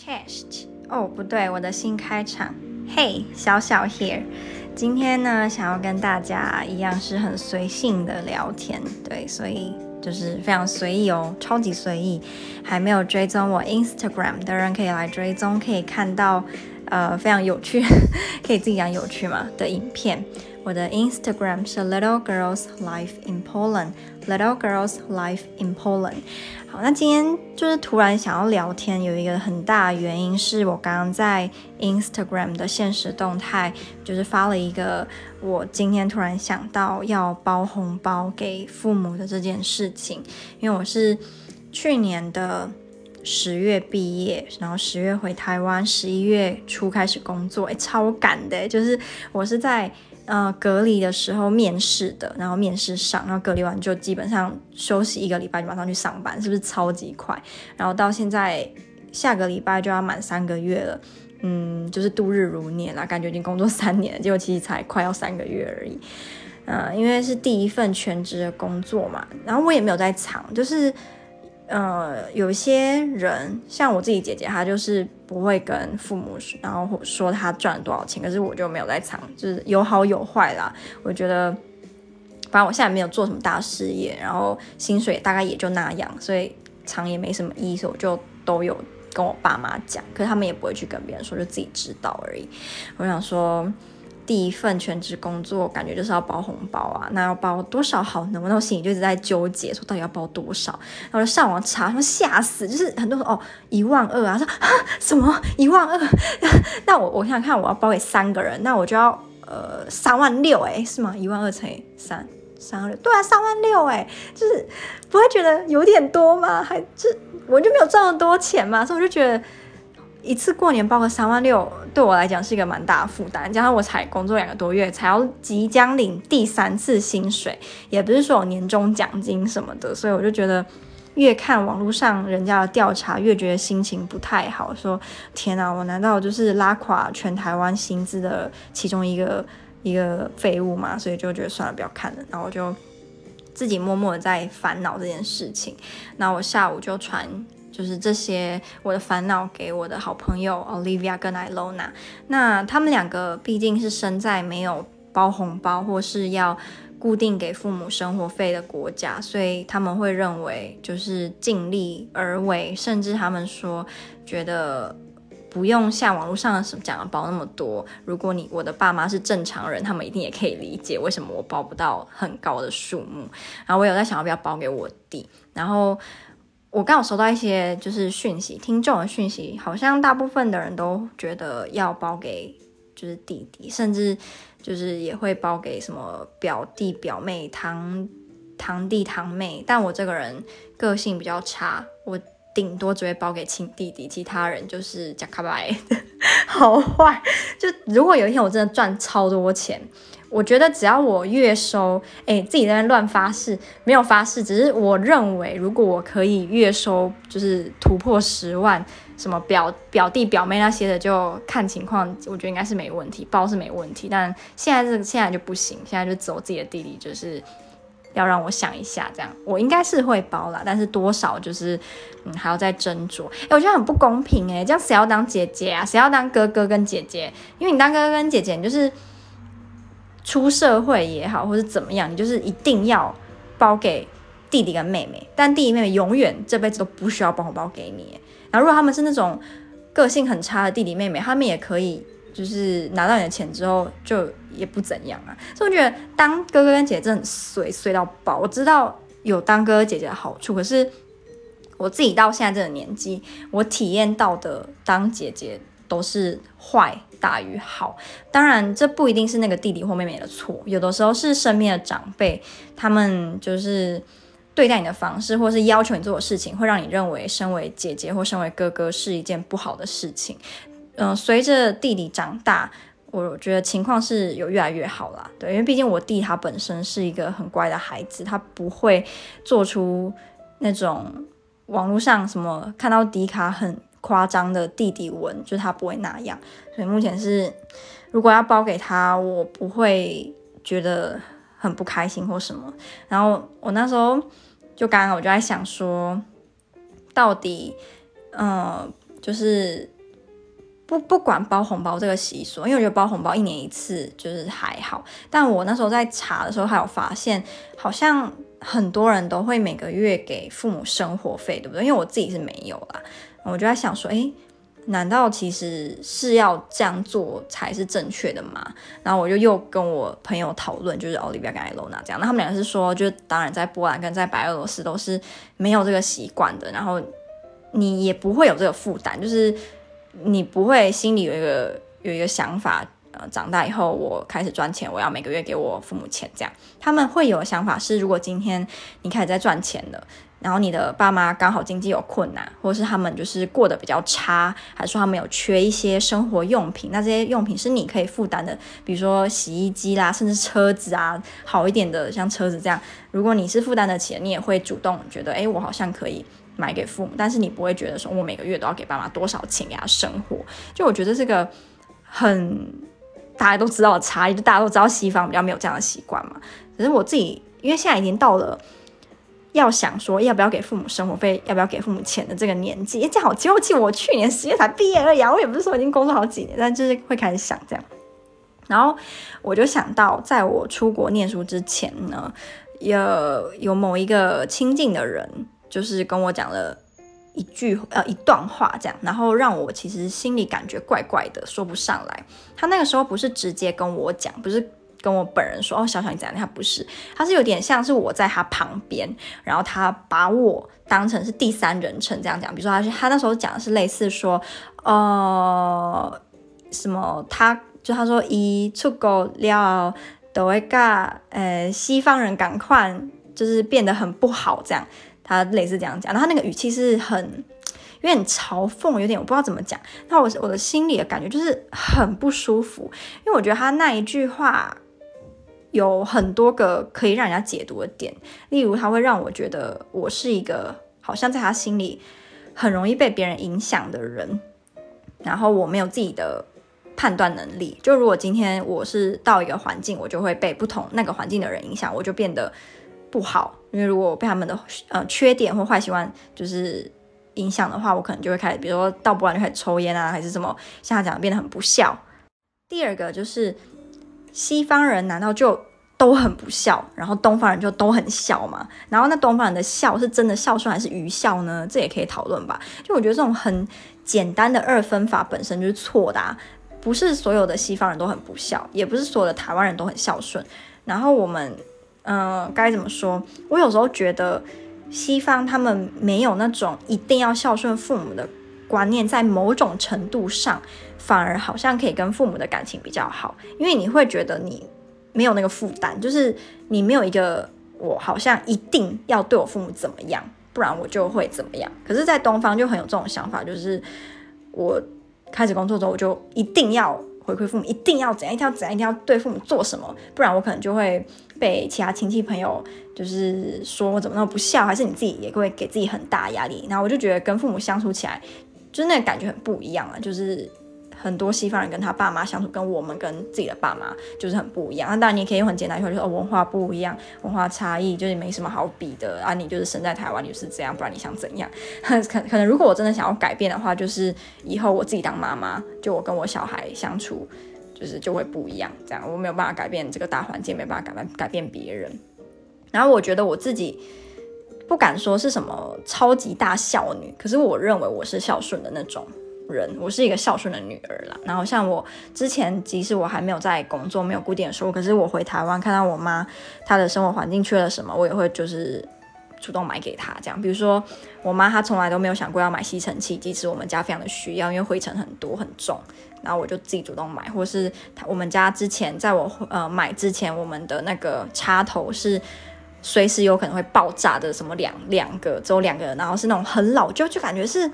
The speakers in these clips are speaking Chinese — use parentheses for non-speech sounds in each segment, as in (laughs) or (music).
chest 哦，不对，我的新开场。嘿，小小 here，今天呢，想要跟大家一样是很随性的聊天，对，所以就是非常随意哦，超级随意。还没有追踪我 Instagram 的人可以来追踪，可以看到呃非常有趣，(laughs) 可以自己讲有趣嘛的影片。我的 Instagram 是 Little Girls Life in Poland，Little Girls Life in Poland。好，那今天就是突然想要聊天，有一个很大原因是我刚刚在 Instagram 的限时动态，就是发了一个我今天突然想到要包红包给父母的这件事情，因为我是去年的十月毕业，然后十月回台湾，十一月初开始工作，诶，超赶的，就是我是在。呃，隔离的时候面试的，然后面试上，然后隔离完就基本上休息一个礼拜就马上去上班，是不是超级快？然后到现在下个礼拜就要满三个月了，嗯，就是度日如年啦，感觉已经工作三年了，结果其实才快要三个月而已。呃，因为是第一份全职的工作嘛，然后我也没有在藏，就是。呃，有些人像我自己姐姐，她就是不会跟父母，然后说她赚了多少钱，可是我就没有在藏，就是有好有坏啦。我觉得，反正我现在没有做什么大事业，然后薪水大概也就那样，所以藏也没什么意思，我就都有跟我爸妈讲，可是他们也不会去跟别人说，就自己知道而已。我想说。第一份全职工作，感觉就是要包红包啊，那要包多少好呢？我那我心里就一直在纠结，说到底要包多少？然后就上网查，说吓死，就是很多人说哦一万二啊，说啊什么一万二？那我我想想看，我要包给三个人，那我就要呃三万六哎，是吗？一万二乘以三，三万六，对啊，三万六哎，就是不会觉得有点多吗？还就我就没有赚那么多钱嘛，所以我就觉得。(laughs) 一次过年包个三万六，对我来讲是一个蛮大的负担。加上我才工作两个多月，才要即将领第三次薪水，也不是说有年终奖金什么的，所以我就觉得越看网络上人家的调查，越觉得心情不太好。说天哪，我难道就是拉垮全台湾薪资的其中一个一个废物吗？所以就觉得算了，不要看了。然后我就自己默默的在烦恼这件事情。那我下午就传。就是这些我的烦恼给我的好朋友 Olivia 跟 Ilona，那他们两个毕竟是身在没有包红包或是要固定给父母生活费的国家，所以他们会认为就是尽力而为，甚至他们说觉得不用像网络上什么讲的包那么多。如果你我的爸妈是正常人，他们一定也可以理解为什么我包不到很高的数目。然后我有在想要不要包给我弟，然后。我刚好收到一些就是讯息，听众的讯息，好像大部分的人都觉得要包给就是弟弟，甚至就是也会包给什么表弟表妹、堂堂弟堂妹。但我这个人个性比较差，我顶多只会包给亲弟弟，其他人就是假卡白，(laughs) 好坏。就如果有一天我真的赚超多钱。我觉得只要我月收，哎，自己在那乱发誓，没有发誓，只是我认为，如果我可以月收就是突破十万，什么表表弟表妹那些的，就看情况，我觉得应该是没问题，包是没问题。但现在这个现在就不行，现在就走自己的弟弟，就是要让我想一下，这样我应该是会包啦，但是多少就是嗯还要再斟酌。哎，我觉得很不公平哎，这样谁要当姐姐啊？谁要当哥哥跟姐姐？因为你当哥哥跟姐姐，你就是。出社会也好，或是怎么样，你就是一定要包给弟弟跟妹妹，但弟弟妹妹永远这辈子都不需要包红包给你。然后如果他们是那种个性很差的弟弟妹妹，他们也可以就是拿到你的钱之后就也不怎样啊。所以我觉得当哥哥跟姐姐真的很衰，衰到爆。我知道有当哥哥姐姐的好处，可是我自己到现在这个年纪，我体验到的当姐姐都是坏。大于好，当然这不一定是那个弟弟或妹妹的错，有的时候是身边的长辈，他们就是对待你的方式，或是要求你做的事情，会让你认为身为姐姐或身为哥哥是一件不好的事情。嗯、随着弟弟长大，我觉得情况是有越来越好啦。对，因为毕竟我弟他本身是一个很乖的孩子，他不会做出那种网络上什么看到迪卡很。夸张的弟弟文，就是他不会那样，所以目前是，如果要包给他，我不会觉得很不开心或什么。然后我那时候就刚刚我就在想说，到底，嗯、呃，就是不不管包红包这个习俗，因为我觉得包红包一年一次就是还好。但我那时候在查的时候，还有发现，好像很多人都会每个月给父母生活费，对不对？因为我自己是没有啦，我就在想说，诶。难道其实是要这样做才是正确的吗？然后我就又跟我朋友讨论，就是 Olivia 跟 Ilona 这样，那他们两个是说，就当然在波兰跟在白俄罗斯都是没有这个习惯的，然后你也不会有这个负担，就是你不会心里有一个有一个想法，呃，长大以后我开始赚钱，我要每个月给我父母钱这样，他们会有想法是，如果今天你开始在赚钱了。然后你的爸妈刚好经济有困难，或是他们就是过得比较差，还是说他们有缺一些生活用品，那这些用品是你可以负担的，比如说洗衣机啦，甚至车子啊，好一点的像车子这样，如果你是负担得起，你也会主动觉得，哎，我好像可以买给父母，但是你不会觉得说我每个月都要给爸妈多少钱给他生活，就我觉得这个很大家都知道的差异，就大家都知道西方比较没有这样的习惯嘛，可是我自己因为现在已经到了。要想说要不要给父母生活费，要不要给父母钱的这个年纪，正好就记我去年十月才毕业而已，我也不是说已经工作好几年，但就是会开始想这样。然后我就想到，在我出国念书之前呢，有有某一个亲近的人，就是跟我讲了一句呃一段话这样，然后让我其实心里感觉怪怪的，说不上来。他那个时候不是直接跟我讲，不是。跟我本人说哦，小小你怎样？他不是，他是有点像是我在他旁边，然后他把我当成是第三人称这样讲。比如说他，他他那时候讲的是类似说，呃，什么？他就他说一出国了都会跟呃西方人赶快就是变得很不好这样。他类似这样讲，然后他那个语气是很有点嘲讽，有点我不知道怎么讲。那我我的心里的感觉就是很不舒服，因为我觉得他那一句话。有很多个可以让人家解读的点，例如他会让我觉得我是一个好像在他心里很容易被别人影响的人，然后我没有自己的判断能力。就如果今天我是到一个环境，我就会被不同那个环境的人影响，我就变得不好。因为如果我被他们的呃缺点或坏习惯就是影响的话，我可能就会开始，比如说到不完就开始抽烟啊，还是什么，像他讲变得很不孝。第二个就是。西方人难道就都很不孝，然后东方人就都很孝吗？然后那东方人的孝是真的孝顺还是愚孝呢？这也可以讨论吧。就我觉得这种很简单的二分法本身就是错的啊，不是所有的西方人都很不孝，也不是所有的台湾人都很孝顺。然后我们，嗯、呃，该怎么说？我有时候觉得西方他们没有那种一定要孝顺父母的观念，在某种程度上。反而好像可以跟父母的感情比较好，因为你会觉得你没有那个负担，就是你没有一个我好像一定要对我父母怎么样，不然我就会怎么样。可是，在东方就很有这种想法，就是我开始工作之后，我就一定要回馈父母，一定要怎样，一定要怎样，一定要对父母做什么，不然我可能就会被其他亲戚朋友就是说我怎么那么不孝，还是你自己也会给自己很大压力。然后我就觉得跟父母相处起来，就是那个感觉很不一样啊，就是。很多西方人跟他爸妈相处，跟我们跟自己的爸妈就是很不一样。那当然你可以很简单的话，就是哦，文化不一样，文化差异就是没什么好比的啊。你就是生在台湾，你就是这样，不然你想怎样？(laughs) 可可能如果我真的想要改变的话，就是以后我自己当妈妈，就我跟我小孩相处，就是就会不一样。这样我没有办法改变这个大环境，没办法改变改变别人。然后我觉得我自己不敢说是什么超级大孝女，可是我认为我是孝顺的那种。人，我是一个孝顺的女儿啦。然后像我之前，即使我还没有在工作，没有固定的收入，可是我回台湾看到我妈她的生活环境缺了什么，我也会就是主动买给她。这样，比如说我妈她从来都没有想过要买吸尘器，即使我们家非常的需要，因为灰尘很多很重，然后我就自己主动买。或是我们家之前在我呃买之前，我们的那个插头是随时有可能会爆炸的，什么两两个只有两个人，然后是那种很老旧，就感觉是。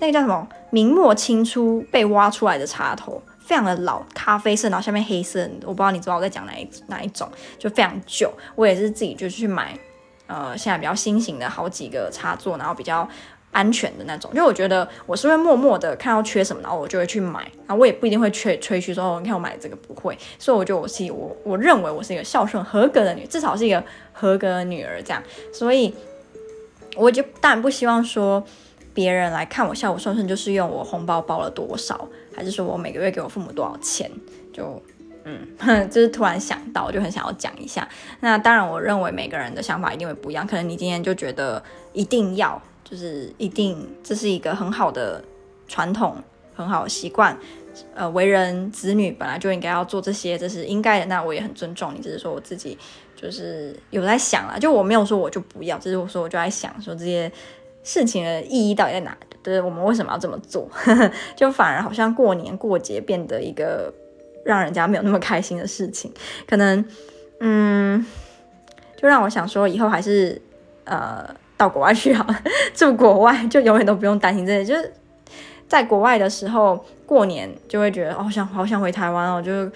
那个叫什么？明末清初被挖出来的插头，非常的老，咖啡色，然后下面黑色。我不知道你知道我在讲哪一哪一种，就非常旧。我也是自己就去买，呃，现在比较新型的好几个插座，然后比较安全的那种。因为我觉得我是会默默的看到缺什么，然后我就会去买。然后我也不一定会吹吹嘘说，哦，你看我买这个不会。所以我觉得我是我我认为我是一个孝顺合格的女，至少是一个合格的女儿这样。所以我就当然不希望说。别人来看我孝不孝顺，就是用我红包包了多少，还是说我每个月给我父母多少钱？就嗯，(laughs) 就是突然想到，就很想要讲一下。那当然，我认为每个人的想法一定会不一样。可能你今天就觉得一定要，就是一定这是一个很好的传统，很好的习惯。呃，为人子女本来就应该要做这些，这是应该的。那我也很尊重你，只是说我自己就是有在想啦，就我没有说我就不要，只是我说我就在想说这些事情的意义到底在哪？就是我们为什么要这么做？(laughs) 就反而好像过年过节变得一个让人家没有那么开心的事情，可能嗯，就让我想说以后还是呃到国外去好了，(laughs) 住国外就永远都不用担心这些，就是。在国外的时候，过年就会觉得好想好想回台湾哦，就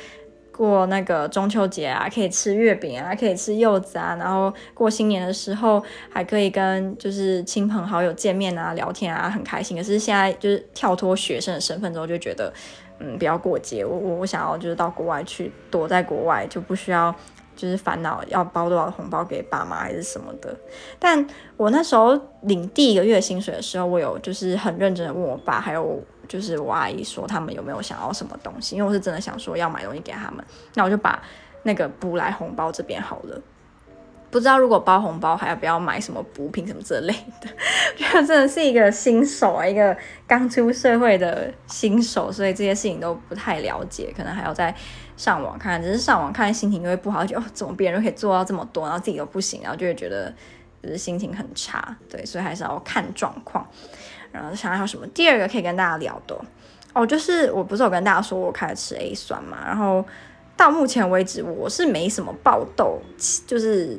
过那个中秋节啊，可以吃月饼啊，可以吃柚子啊，然后过新年的时候还可以跟就是亲朋好友见面啊、聊天啊，很开心。可是现在就是跳脱学生的身份之后，就觉得嗯，不要过节，我我我想要就是到国外去，躲在国外就不需要。就是烦恼要包多少红包给爸妈还是什么的，但我那时候领第一个月薪水的时候，我有就是很认真的问我爸还有就是我阿姨说他们有没有想要什么东西，因为我是真的想说要买东西给他们，那我就把那个补来红包这边好了。不知道如果包红包还要不要买什么补品什么之类的，(laughs) 觉得真的是一个新手啊，一个刚出社会的新手，所以这些事情都不太了解，可能还要再上网看。只是上网看心情就会不好，就哦，怎么别人都可以做到这么多，然后自己都不行，然后就会觉得就是心情很差。对，所以还是要看状况。然后想要什么？第二个可以跟大家聊的哦，就是我不是有跟大家说我开始吃 A 酸嘛，然后到目前为止我是没什么爆痘，就是。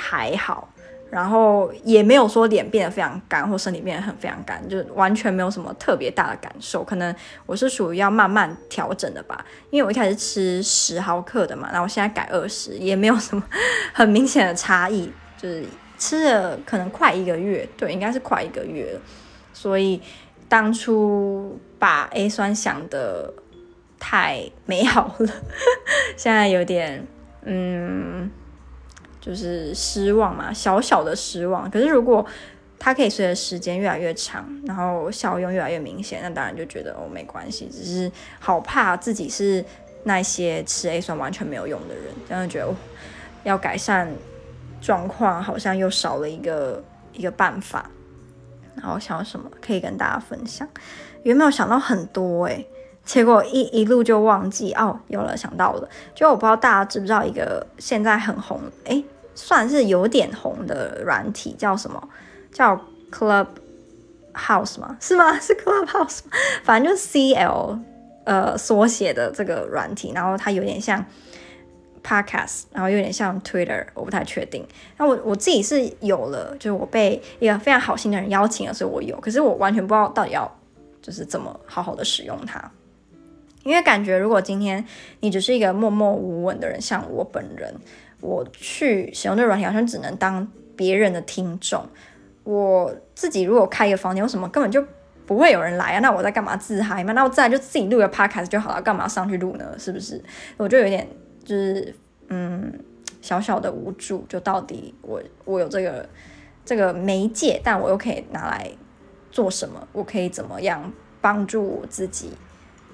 还好，然后也没有说脸变得非常干或身体变得很非常干，就完全没有什么特别大的感受。可能我是属于要慢慢调整的吧，因为我一开始吃十毫克的嘛，然后我现在改二十，也没有什么很明显的差异，就是吃了可能快一个月，对，应该是快一个月了。所以当初把 A 酸想得太美好了，现在有点嗯。就是失望嘛，小小的失望。可是如果它可以随着时间越来越长，然后效用越来越明显，那当然就觉得哦没关系。只是好怕自己是那些吃 A 酸完全没有用的人，这样觉得、哦、要改善状况，好像又少了一个一个办法。然后想要什么可以跟大家分享？有没有想到很多诶、结果一一路就忘记哦。有了，想到了，就我不知道大家知不知道一个现在很红诶。算是有点红的软体，叫什么？叫 Clubhouse 吗？是吗？(laughs) 是 Clubhouse 吗？反正就是 C L 呃缩写的这个软体，然后它有点像 Podcast，然后有点像 Twitter，我不太确定。那我我自己是有了，就是我被一个非常好心的人邀请了，所以我有。可是我完全不知道到底要就是怎么好好的使用它，因为感觉如果今天你只是一个默默无闻的人，像我本人。我去使用这个软体，好像只能当别人的听众。我自己如果开一个房间，为什么根本就不会有人来啊？那我在干嘛自嗨嘛？那我自然就自己录个 podcast 就好了，干嘛上去录呢？是不是？我就有点就是嗯小小的无助。就到底我我有这个这个媒介，但我又可以拿来做什么？我可以怎么样帮助我自己？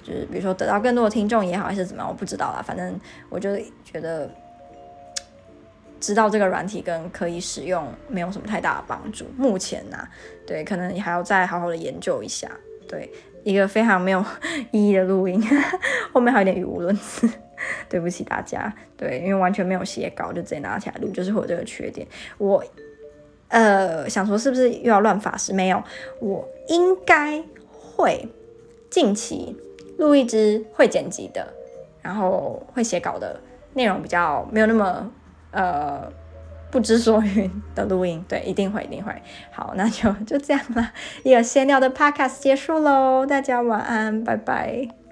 就是比如说得到更多的听众也好，还是怎么样？我不知道啦。反正我就觉得。知道这个软体跟可以使用没有什么太大的帮助，目前呢、啊，对，可能你还要再好好的研究一下。对，一个非常没有 (laughs) 意义的录音，(laughs) 后面还有点语无伦次，(laughs) 对不起大家。对，因为完全没有写稿，就直接拿起来录，就是会有这个缺点。我呃想说是不是又要乱发誓？没有，我应该会近期录一支会剪辑的，然后会写稿的内容比较没有那么。呃，不知所云的录音，(laughs) 对，一定会，一定会。好，那就就这样了，一个闲聊的 podcast 结束喽，大家晚安，拜拜。